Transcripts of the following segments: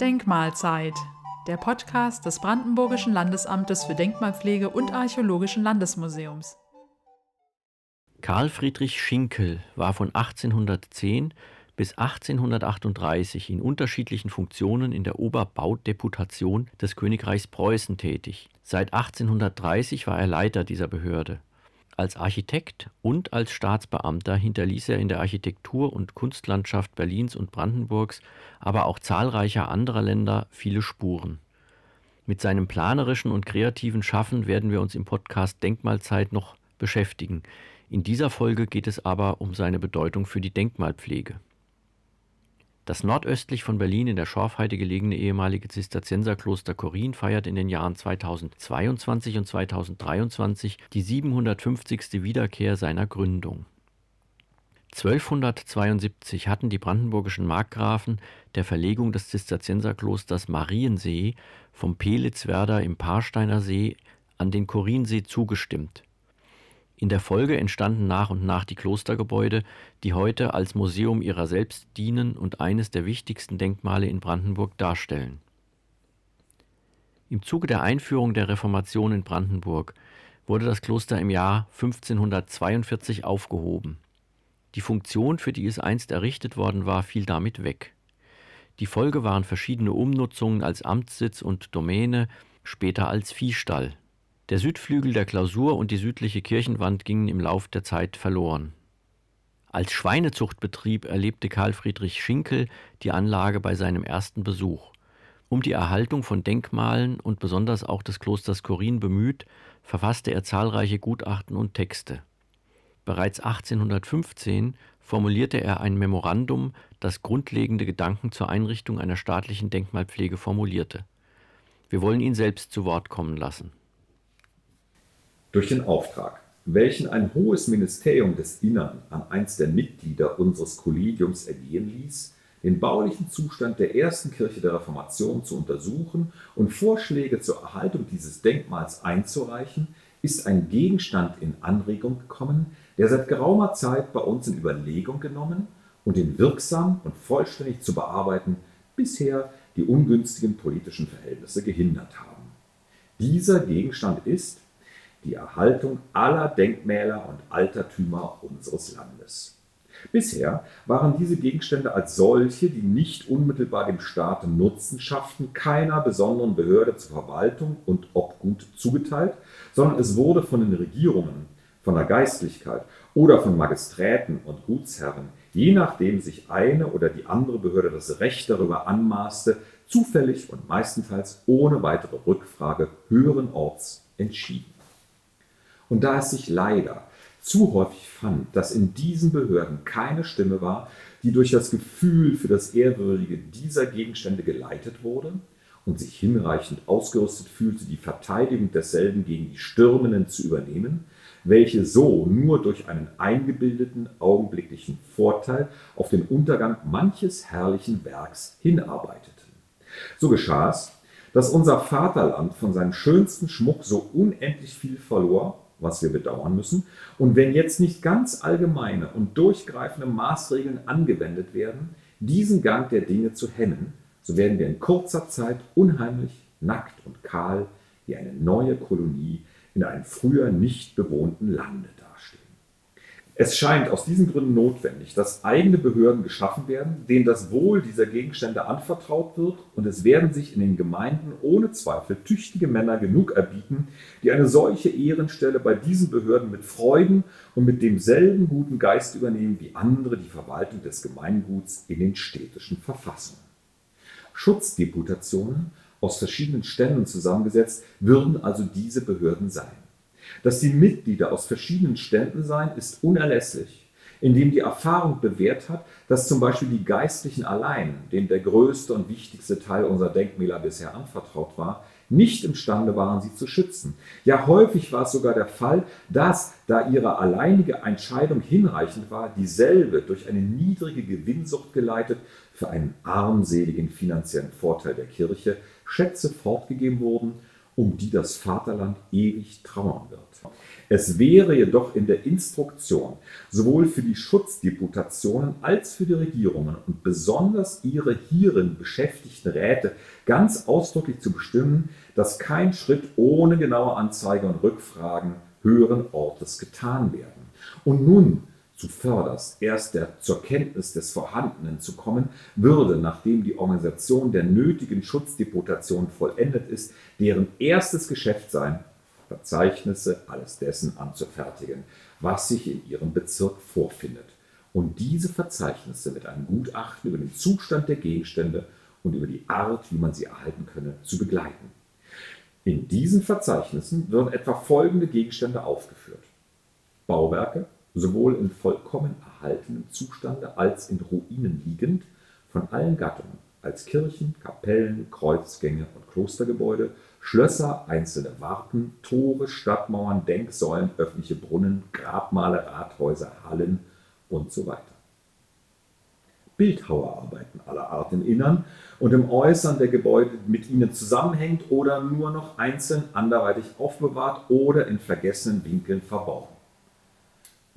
Denkmalzeit, der Podcast des Brandenburgischen Landesamtes für Denkmalpflege und Archäologischen Landesmuseums. Karl Friedrich Schinkel war von 1810 bis 1838 in unterschiedlichen Funktionen in der Oberbaudeputation des Königreichs Preußen tätig. Seit 1830 war er Leiter dieser Behörde. Als Architekt und als Staatsbeamter hinterließ er in der Architektur und Kunstlandschaft Berlins und Brandenburgs, aber auch zahlreicher anderer Länder viele Spuren. Mit seinem planerischen und kreativen Schaffen werden wir uns im Podcast Denkmalzeit noch beschäftigen. In dieser Folge geht es aber um seine Bedeutung für die Denkmalpflege. Das nordöstlich von Berlin in der Schorfheide gelegene ehemalige Zisterzienserkloster Korin feiert in den Jahren 2022 und 2023 die 750. Wiederkehr seiner Gründung. 1272 hatten die brandenburgischen Markgrafen der Verlegung des Zisterzienserklosters Mariensee vom Pelitzwerder im Parsteiner See an den Korinsee zugestimmt in der Folge entstanden nach und nach die Klostergebäude, die heute als Museum ihrer selbst dienen und eines der wichtigsten Denkmale in Brandenburg darstellen. Im Zuge der Einführung der Reformation in Brandenburg wurde das Kloster im Jahr 1542 aufgehoben. Die Funktion, für die es einst errichtet worden war, fiel damit weg. Die Folge waren verschiedene Umnutzungen als Amtssitz und Domäne, später als Viehstall der Südflügel der Klausur und die südliche Kirchenwand gingen im Lauf der Zeit verloren. Als Schweinezuchtbetrieb erlebte Karl Friedrich Schinkel die Anlage bei seinem ersten Besuch. Um die Erhaltung von Denkmalen und besonders auch des Klosters Korin bemüht, verfasste er zahlreiche Gutachten und Texte. Bereits 1815 formulierte er ein Memorandum, das grundlegende Gedanken zur Einrichtung einer staatlichen Denkmalpflege formulierte. Wir wollen ihn selbst zu Wort kommen lassen durch den Auftrag, welchen ein hohes Ministerium des Innern an eins der Mitglieder unseres Kollegiums ergehen ließ, den baulichen Zustand der ersten Kirche der Reformation zu untersuchen und Vorschläge zur Erhaltung dieses Denkmals einzureichen, ist ein Gegenstand in Anregung gekommen, der seit geraumer Zeit bei uns in Überlegung genommen und den wirksam und vollständig zu bearbeiten bisher die ungünstigen politischen Verhältnisse gehindert haben. Dieser Gegenstand ist, die Erhaltung aller Denkmäler und Altertümer unseres Landes. Bisher waren diese Gegenstände als solche, die nicht unmittelbar dem Staate Nutzen schafften, keiner besonderen Behörde zur Verwaltung und Obgut zugeteilt, sondern es wurde von den Regierungen, von der Geistlichkeit oder von Magisträten und Gutsherren, je nachdem sich eine oder die andere Behörde das Recht darüber anmaßte, zufällig und meistenteils ohne weitere Rückfrage höheren Orts entschieden. Und da es sich leider zu häufig fand, dass in diesen Behörden keine Stimme war, die durch das Gefühl für das Ehrwürdige dieser Gegenstände geleitet wurde und sich hinreichend ausgerüstet fühlte, die Verteidigung desselben gegen die Stürmenden zu übernehmen, welche so nur durch einen eingebildeten augenblicklichen Vorteil auf den Untergang manches herrlichen Werks hinarbeiteten. So geschah es, dass unser Vaterland von seinem schönsten Schmuck so unendlich viel verlor, was wir bedauern müssen. Und wenn jetzt nicht ganz allgemeine und durchgreifende Maßregeln angewendet werden, diesen Gang der Dinge zu hemmen, so werden wir in kurzer Zeit unheimlich, nackt und kahl wie eine neue Kolonie in einem früher nicht bewohnten Lande es scheint aus diesen Gründen notwendig, dass eigene Behörden geschaffen werden, denen das Wohl dieser Gegenstände anvertraut wird, und es werden sich in den Gemeinden ohne Zweifel tüchtige Männer genug erbieten, die eine solche Ehrenstelle bei diesen Behörden mit Freuden und mit demselben guten Geist übernehmen wie andere die Verwaltung des Gemeinguts in den städtischen Verfassungen. Schutzdeputationen aus verschiedenen Ständen zusammengesetzt würden also diese Behörden sein. Dass die Mitglieder aus verschiedenen Ständen seien, ist unerlässlich, indem die Erfahrung bewährt hat, dass zum Beispiel die Geistlichen allein, denen der größte und wichtigste Teil unserer Denkmäler bisher anvertraut war, nicht imstande waren, sie zu schützen. Ja, häufig war es sogar der Fall, dass, da ihre alleinige Entscheidung hinreichend war, dieselbe durch eine niedrige Gewinnsucht geleitet für einen armseligen finanziellen Vorteil der Kirche Schätze fortgegeben wurden um die das Vaterland ewig trauern wird. Es wäre jedoch in der Instruktion sowohl für die Schutzdeputationen als für die Regierungen und besonders ihre hierin beschäftigten Räte ganz ausdrücklich zu bestimmen, dass kein Schritt ohne genaue Anzeige und Rückfragen höheren Ortes getan werden. Und nun zuvörderst erst der, zur Kenntnis des Vorhandenen zu kommen, würde, nachdem die Organisation der nötigen Schutzdeputation vollendet ist, deren erstes Geschäft sein, Verzeichnisse alles dessen anzufertigen, was sich in ihrem Bezirk vorfindet, und diese Verzeichnisse mit einem Gutachten über den Zustand der Gegenstände und über die Art, wie man sie erhalten könne, zu begleiten. In diesen Verzeichnissen würden etwa folgende Gegenstände aufgeführt. Bauwerke, sowohl in vollkommen erhaltenem Zustande als in Ruinen liegend, von allen Gattungen, als Kirchen, Kapellen, Kreuzgänge und Klostergebäude, Schlösser, einzelne Warten, Tore, Stadtmauern, Denksäulen, öffentliche Brunnen, Grabmale, Rathäuser, Hallen und so weiter. Bildhauerarbeiten aller Art im Innern und im Äußern der Gebäude mit ihnen zusammenhängt oder nur noch einzeln anderweitig aufbewahrt oder in vergessenen Winkeln verborgen.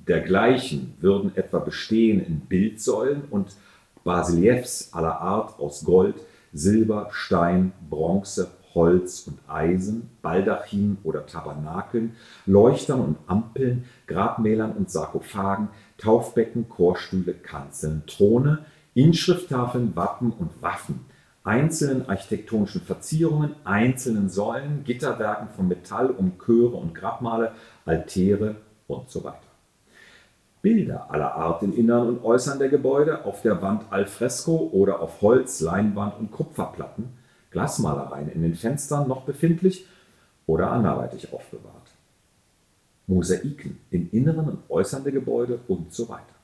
Dergleichen würden etwa bestehen in Bildsäulen und Basiliefs aller Art aus Gold, Silber, Stein, Bronze, Holz und Eisen, Baldachinen oder Tabernakeln, Leuchtern und Ampeln, Grabmälern und Sarkophagen, Taufbecken, Chorstühle, Kanzeln, Throne, Inschrifttafeln, Wappen und Waffen, einzelnen architektonischen Verzierungen, einzelnen Säulen, Gitterwerken von Metall um Chöre und Grabmale, Altäre und so weiter. Bilder aller Art im Innern und Äußern der Gebäude, auf der Wand al fresco oder auf Holz, Leinwand und Kupferplatten, Glasmalereien in den Fenstern noch befindlich oder anderweitig aufbewahrt. Mosaiken im Inneren und Äußern der Gebäude und so weiter.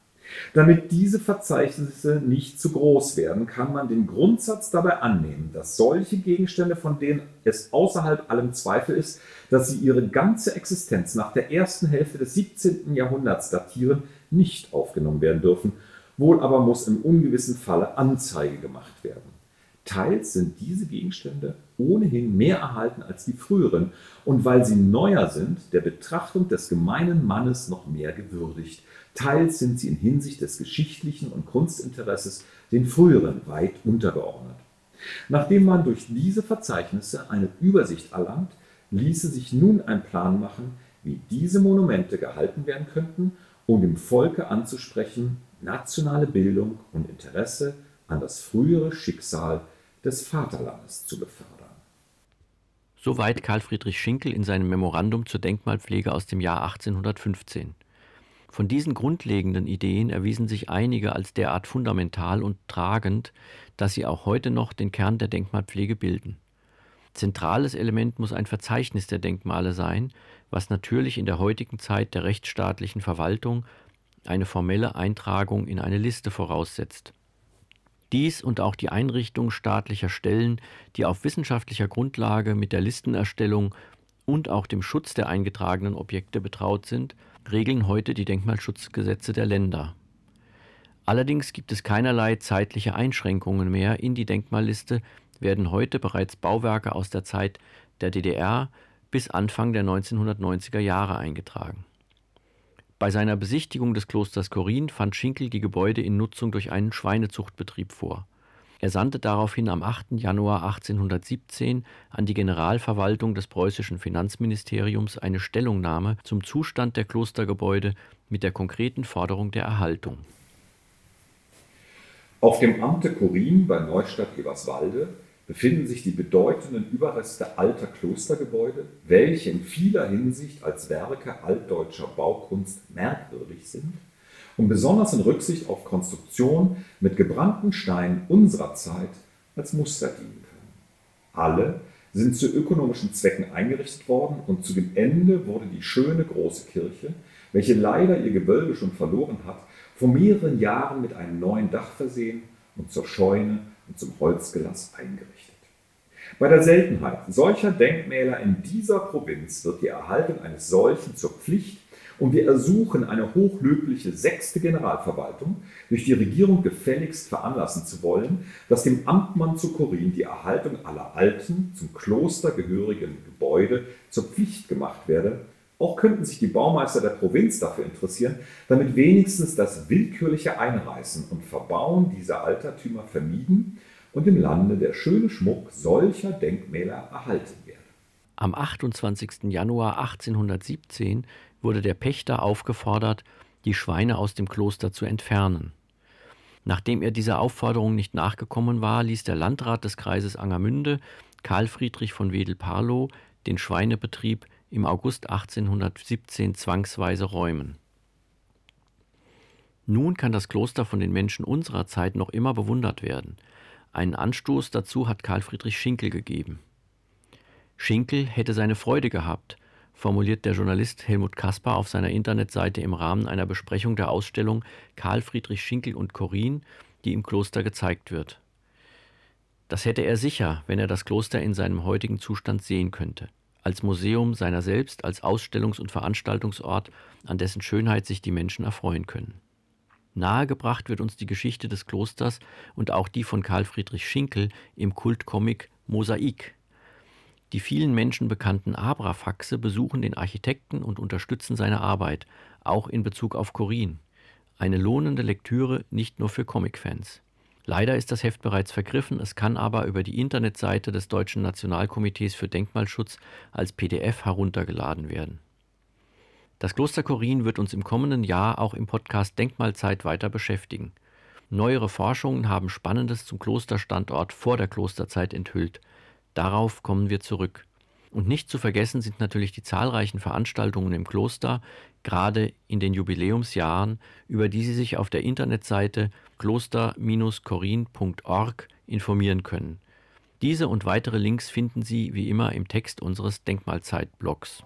Damit diese Verzeichnisse nicht zu groß werden, kann man den Grundsatz dabei annehmen, dass solche Gegenstände, von denen es außerhalb allem Zweifel ist, dass sie ihre ganze Existenz nach der ersten Hälfte des 17. Jahrhunderts datieren, nicht aufgenommen werden dürfen. Wohl aber muss im ungewissen Falle Anzeige gemacht werden. Teils sind diese Gegenstände ohnehin mehr erhalten als die früheren und weil sie neuer sind, der Betrachtung des gemeinen Mannes noch mehr gewürdigt. Teils sind sie in Hinsicht des geschichtlichen und Kunstinteresses den früheren weit untergeordnet. Nachdem man durch diese Verzeichnisse eine Übersicht erlangt, ließe sich nun ein Plan machen, wie diese Monumente gehalten werden könnten, um dem Volke anzusprechen, nationale Bildung und Interesse an das frühere Schicksal des Vaterlandes zu befördern. Soweit Karl Friedrich Schinkel in seinem Memorandum zur Denkmalpflege aus dem Jahr 1815. Von diesen grundlegenden Ideen erwiesen sich einige als derart fundamental und tragend, dass sie auch heute noch den Kern der Denkmalpflege bilden. Zentrales Element muss ein Verzeichnis der Denkmale sein, was natürlich in der heutigen Zeit der rechtsstaatlichen Verwaltung eine formelle Eintragung in eine Liste voraussetzt. Dies und auch die Einrichtung staatlicher Stellen, die auf wissenschaftlicher Grundlage mit der Listenerstellung und auch dem Schutz der eingetragenen Objekte betraut sind, regeln heute die Denkmalschutzgesetze der Länder. Allerdings gibt es keinerlei zeitliche Einschränkungen mehr. In die Denkmalliste werden heute bereits Bauwerke aus der Zeit der DDR bis Anfang der 1990er Jahre eingetragen. Bei seiner Besichtigung des Klosters Korin fand Schinkel die Gebäude in Nutzung durch einen Schweinezuchtbetrieb vor. Er sandte daraufhin am 8. Januar 1817 an die Generalverwaltung des preußischen Finanzministeriums eine Stellungnahme zum Zustand der Klostergebäude mit der konkreten Forderung der Erhaltung. Auf dem Amte Korin bei Neustadt-Eberswalde befinden sich die bedeutenden Überreste alter Klostergebäude, welche in vieler Hinsicht als Werke altdeutscher Baukunst merkwürdig sind und besonders in Rücksicht auf Konstruktion mit gebrannten Steinen unserer Zeit als Muster dienen können. Alle sind zu ökonomischen Zwecken eingerichtet worden und zu dem Ende wurde die schöne große Kirche, welche leider ihr Gewölbe schon verloren hat, vor mehreren Jahren mit einem neuen Dach versehen und zur Scheune und zum Holzgelass eingerichtet. Bei der Seltenheit solcher Denkmäler in dieser Provinz wird die Erhaltung eines solchen zur Pflicht und wir ersuchen eine hochlöbliche sechste Generalverwaltung durch die Regierung gefälligst veranlassen zu wollen, dass dem Amtmann zu Korin die Erhaltung aller alten, zum Kloster gehörigen Gebäude zur Pflicht gemacht werde. Auch könnten sich die Baumeister der Provinz dafür interessieren, damit wenigstens das willkürliche Einreißen und Verbauen dieser Altertümer vermieden und im Lande der schöne Schmuck solcher Denkmäler erhalten werde. Am 28. Januar 1817 wurde der Pächter aufgefordert, die Schweine aus dem Kloster zu entfernen. Nachdem er dieser Aufforderung nicht nachgekommen war, ließ der Landrat des Kreises Angermünde, Karl Friedrich von Wedel-Parlow, den Schweinebetrieb im August 1817 zwangsweise räumen. Nun kann das Kloster von den Menschen unserer Zeit noch immer bewundert werden. Einen Anstoß dazu hat Karl Friedrich Schinkel gegeben. Schinkel hätte seine Freude gehabt, formuliert der Journalist Helmut Kaspar auf seiner Internetseite im Rahmen einer Besprechung der Ausstellung Karl Friedrich Schinkel und Korin, die im Kloster gezeigt wird. Das hätte er sicher, wenn er das Kloster in seinem heutigen Zustand sehen könnte, als Museum seiner selbst, als Ausstellungs- und Veranstaltungsort, an dessen Schönheit sich die Menschen erfreuen können. Nahegebracht wird uns die Geschichte des Klosters und auch die von Karl Friedrich Schinkel im Kultcomic Mosaik die vielen Menschen bekannten Abrafaxe besuchen den Architekten und unterstützen seine Arbeit, auch in Bezug auf Korin. Eine lohnende Lektüre nicht nur für Comicfans. Leider ist das Heft bereits vergriffen, es kann aber über die Internetseite des Deutschen Nationalkomitees für Denkmalschutz als PDF heruntergeladen werden. Das Kloster Korin wird uns im kommenden Jahr auch im Podcast Denkmalzeit weiter beschäftigen. Neuere Forschungen haben Spannendes zum Klosterstandort vor der Klosterzeit enthüllt. Darauf kommen wir zurück. Und nicht zu vergessen sind natürlich die zahlreichen Veranstaltungen im Kloster, gerade in den Jubiläumsjahren, über die Sie sich auf der Internetseite kloster-korin.org informieren können. Diese und weitere Links finden Sie wie immer im Text unseres Denkmalzeit-Blogs.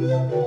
Musik